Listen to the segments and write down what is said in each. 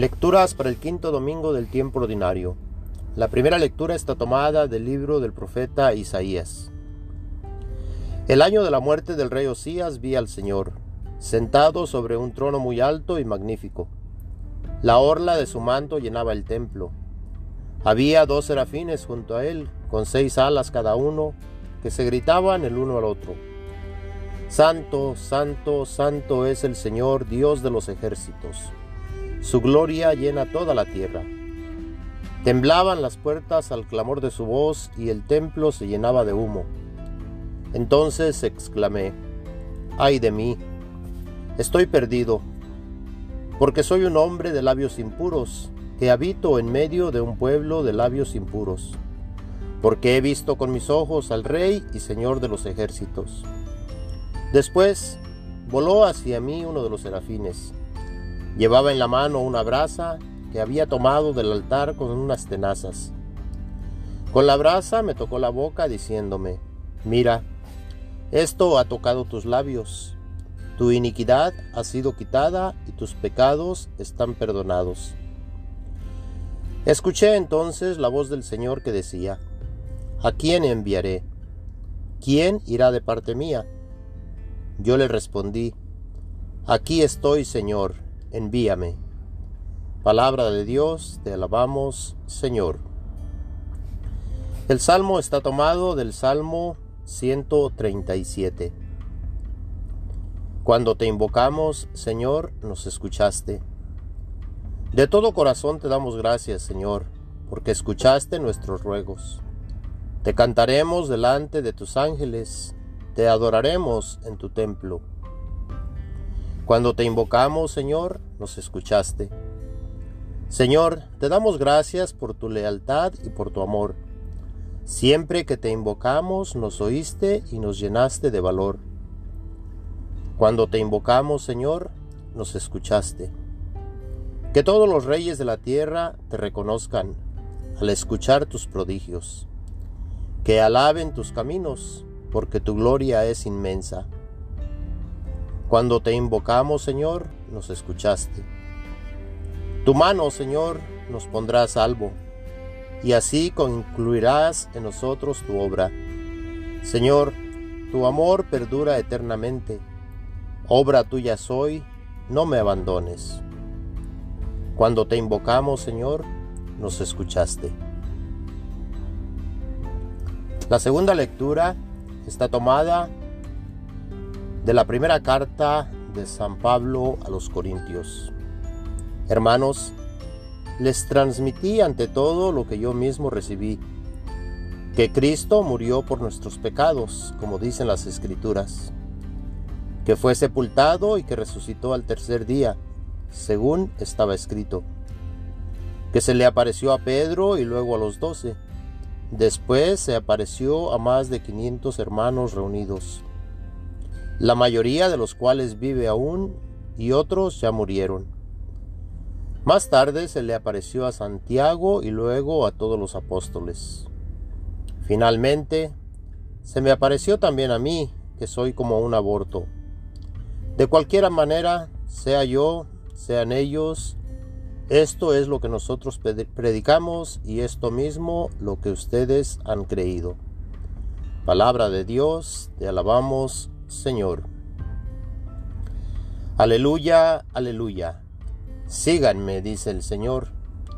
Lecturas para el quinto domingo del tiempo ordinario. La primera lectura está tomada del libro del profeta Isaías. El año de la muerte del rey Osías vi al Señor, sentado sobre un trono muy alto y magnífico. La orla de su manto llenaba el templo. Había dos serafines junto a él, con seis alas cada uno, que se gritaban el uno al otro. Santo, santo, santo es el Señor, Dios de los ejércitos su gloria llena toda la tierra. Temblaban las puertas al clamor de su voz y el templo se llenaba de humo. Entonces exclamé, ay de mí, estoy perdido, porque soy un hombre de labios impuros, que habito en medio de un pueblo de labios impuros, porque he visto con mis ojos al Rey y Señor de los ejércitos. Después voló hacia mí uno de los serafines Llevaba en la mano una brasa que había tomado del altar con unas tenazas. Con la brasa me tocó la boca diciéndome, mira, esto ha tocado tus labios, tu iniquidad ha sido quitada y tus pecados están perdonados. Escuché entonces la voz del Señor que decía, ¿A quién enviaré? ¿Quién irá de parte mía? Yo le respondí, Aquí estoy, Señor envíame. Palabra de Dios, te alabamos, Señor. El salmo está tomado del Salmo 137. Cuando te invocamos, Señor, nos escuchaste. De todo corazón te damos gracias, Señor, porque escuchaste nuestros ruegos. Te cantaremos delante de tus ángeles, te adoraremos en tu templo. Cuando te invocamos, Señor, nos escuchaste. Señor, te damos gracias por tu lealtad y por tu amor. Siempre que te invocamos, nos oíste y nos llenaste de valor. Cuando te invocamos, Señor, nos escuchaste. Que todos los reyes de la tierra te reconozcan al escuchar tus prodigios. Que alaben tus caminos, porque tu gloria es inmensa. Cuando te invocamos, Señor, nos escuchaste. Tu mano, Señor, nos pondrá a salvo, y así concluirás en nosotros tu obra. Señor, tu amor perdura eternamente. Obra tuya soy, no me abandones. Cuando te invocamos, Señor, nos escuchaste. La segunda lectura está tomada de la primera carta de San Pablo a los Corintios. Hermanos, les transmití ante todo lo que yo mismo recibí, que Cristo murió por nuestros pecados, como dicen las Escrituras, que fue sepultado y que resucitó al tercer día, según estaba escrito, que se le apareció a Pedro y luego a los doce, después se apareció a más de quinientos hermanos reunidos la mayoría de los cuales vive aún y otros ya murieron. Más tarde se le apareció a Santiago y luego a todos los apóstoles. Finalmente, se me apareció también a mí, que soy como un aborto. De cualquier manera, sea yo, sean ellos, esto es lo que nosotros predicamos y esto mismo lo que ustedes han creído. Palabra de Dios, te alabamos, Señor. Aleluya, aleluya. Síganme, dice el Señor,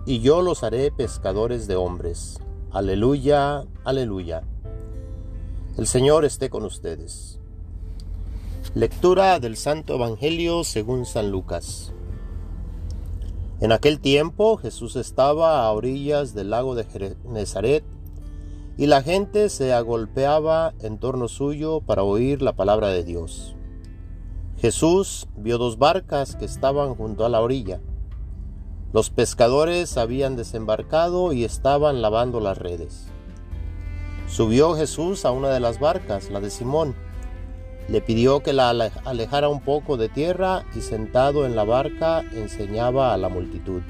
y yo los haré pescadores de hombres. Aleluya, aleluya. El Señor esté con ustedes. Lectura del Santo Evangelio según San Lucas. En aquel tiempo Jesús estaba a orillas del lago de Genezaret y la gente se agolpeaba en torno suyo para oír la palabra de Dios. Jesús vio dos barcas que estaban junto a la orilla. Los pescadores habían desembarcado y estaban lavando las redes. Subió Jesús a una de las barcas, la de Simón. Le pidió que la alejara un poco de tierra y sentado en la barca enseñaba a la multitud.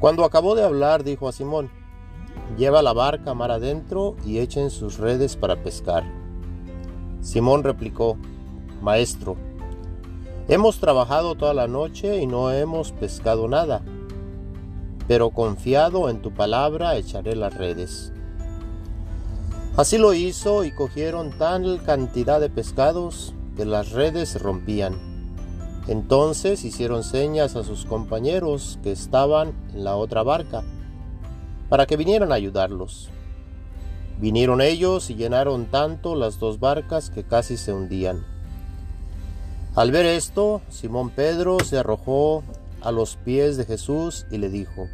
Cuando acabó de hablar, dijo a Simón, Lleva la barca mar adentro y echen sus redes para pescar. Simón replicó, Maestro, Hemos trabajado toda la noche y no hemos pescado nada, pero confiado en tu palabra echaré las redes. Así lo hizo y cogieron tal cantidad de pescados que las redes se rompían. Entonces hicieron señas a sus compañeros que estaban en la otra barca, para que vinieran a ayudarlos. Vinieron ellos y llenaron tanto las dos barcas que casi se hundían. Al ver esto, Simón Pedro se arrojó a los pies de Jesús y le dijo,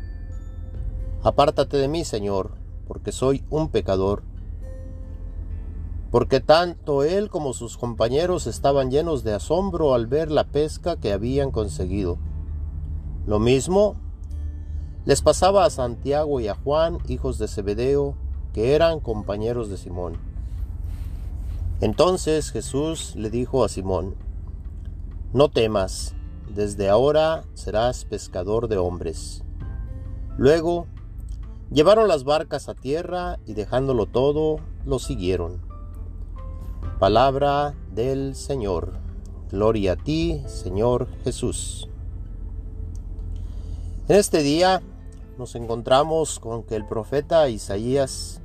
Apártate de mí, Señor, porque soy un pecador. Porque tanto él como sus compañeros estaban llenos de asombro al ver la pesca que habían conseguido. Lo mismo les pasaba a Santiago y a Juan, hijos de Zebedeo, que eran compañeros de Simón. Entonces Jesús le dijo a Simón, no temas, desde ahora serás pescador de hombres. Luego llevaron las barcas a tierra y dejándolo todo, lo siguieron. Palabra del Señor. Gloria a ti, Señor Jesús. En este día nos encontramos con que el profeta Isaías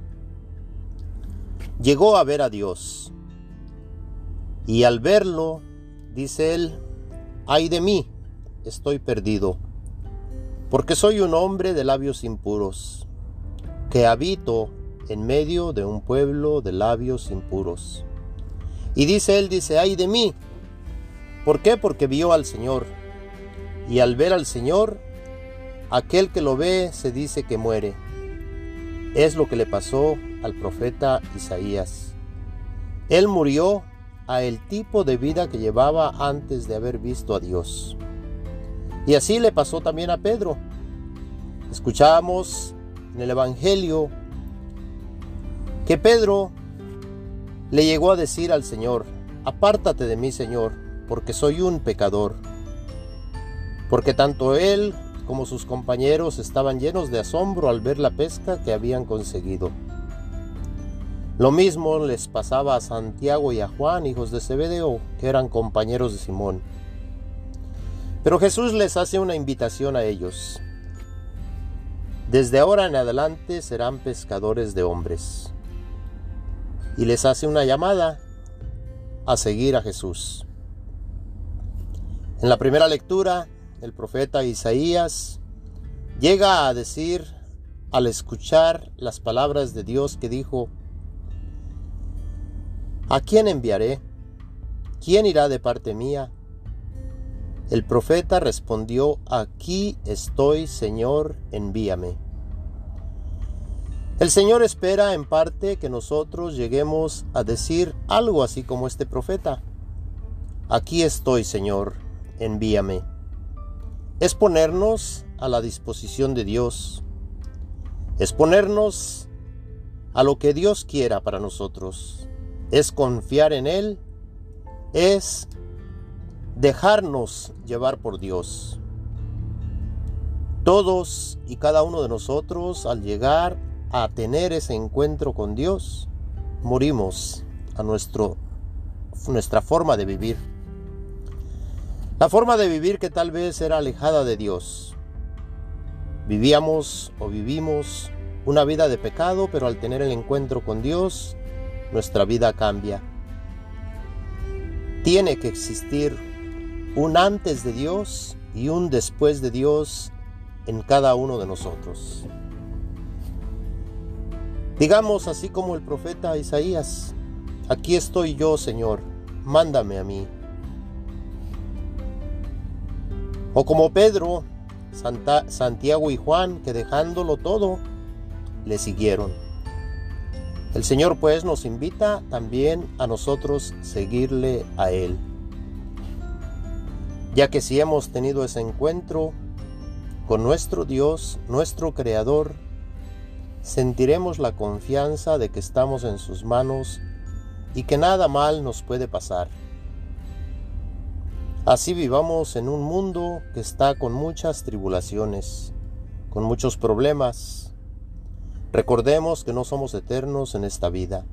llegó a ver a Dios y al verlo Dice él, ay de mí, estoy perdido, porque soy un hombre de labios impuros, que habito en medio de un pueblo de labios impuros. Y dice él, dice, ay de mí. ¿Por qué? Porque vio al Señor. Y al ver al Señor, aquel que lo ve se dice que muere. Es lo que le pasó al profeta Isaías. Él murió a el tipo de vida que llevaba antes de haber visto a Dios. Y así le pasó también a Pedro. Escuchamos en el Evangelio que Pedro le llegó a decir al Señor, apártate de mí Señor, porque soy un pecador. Porque tanto él como sus compañeros estaban llenos de asombro al ver la pesca que habían conseguido. Lo mismo les pasaba a Santiago y a Juan, hijos de Zebedeo, que eran compañeros de Simón. Pero Jesús les hace una invitación a ellos. Desde ahora en adelante serán pescadores de hombres. Y les hace una llamada a seguir a Jesús. En la primera lectura, el profeta Isaías llega a decir, al escuchar las palabras de Dios que dijo, ¿A quién enviaré? ¿Quién irá de parte mía? El profeta respondió, Aquí estoy, Señor, envíame. El Señor espera en parte que nosotros lleguemos a decir algo así como este profeta. Aquí estoy, Señor, envíame. Es ponernos a la disposición de Dios. Es ponernos a lo que Dios quiera para nosotros es confiar en Él, es dejarnos llevar por Dios. Todos y cada uno de nosotros al llegar a tener ese encuentro con Dios, morimos a nuestro, nuestra forma de vivir. La forma de vivir que tal vez era alejada de Dios. Vivíamos o vivimos una vida de pecado, pero al tener el encuentro con Dios, nuestra vida cambia. Tiene que existir un antes de Dios y un después de Dios en cada uno de nosotros. Digamos así como el profeta Isaías, aquí estoy yo, Señor, mándame a mí. O como Pedro, Santiago y Juan, que dejándolo todo, le siguieron. El Señor pues nos invita también a nosotros seguirle a Él. Ya que si hemos tenido ese encuentro con nuestro Dios, nuestro Creador, sentiremos la confianza de que estamos en sus manos y que nada mal nos puede pasar. Así vivamos en un mundo que está con muchas tribulaciones, con muchos problemas, Recordemos que no somos eternos en esta vida.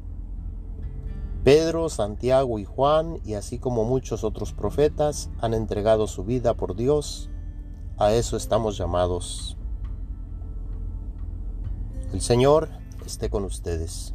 Pedro, Santiago y Juan, y así como muchos otros profetas, han entregado su vida por Dios. A eso estamos llamados. El Señor esté con ustedes.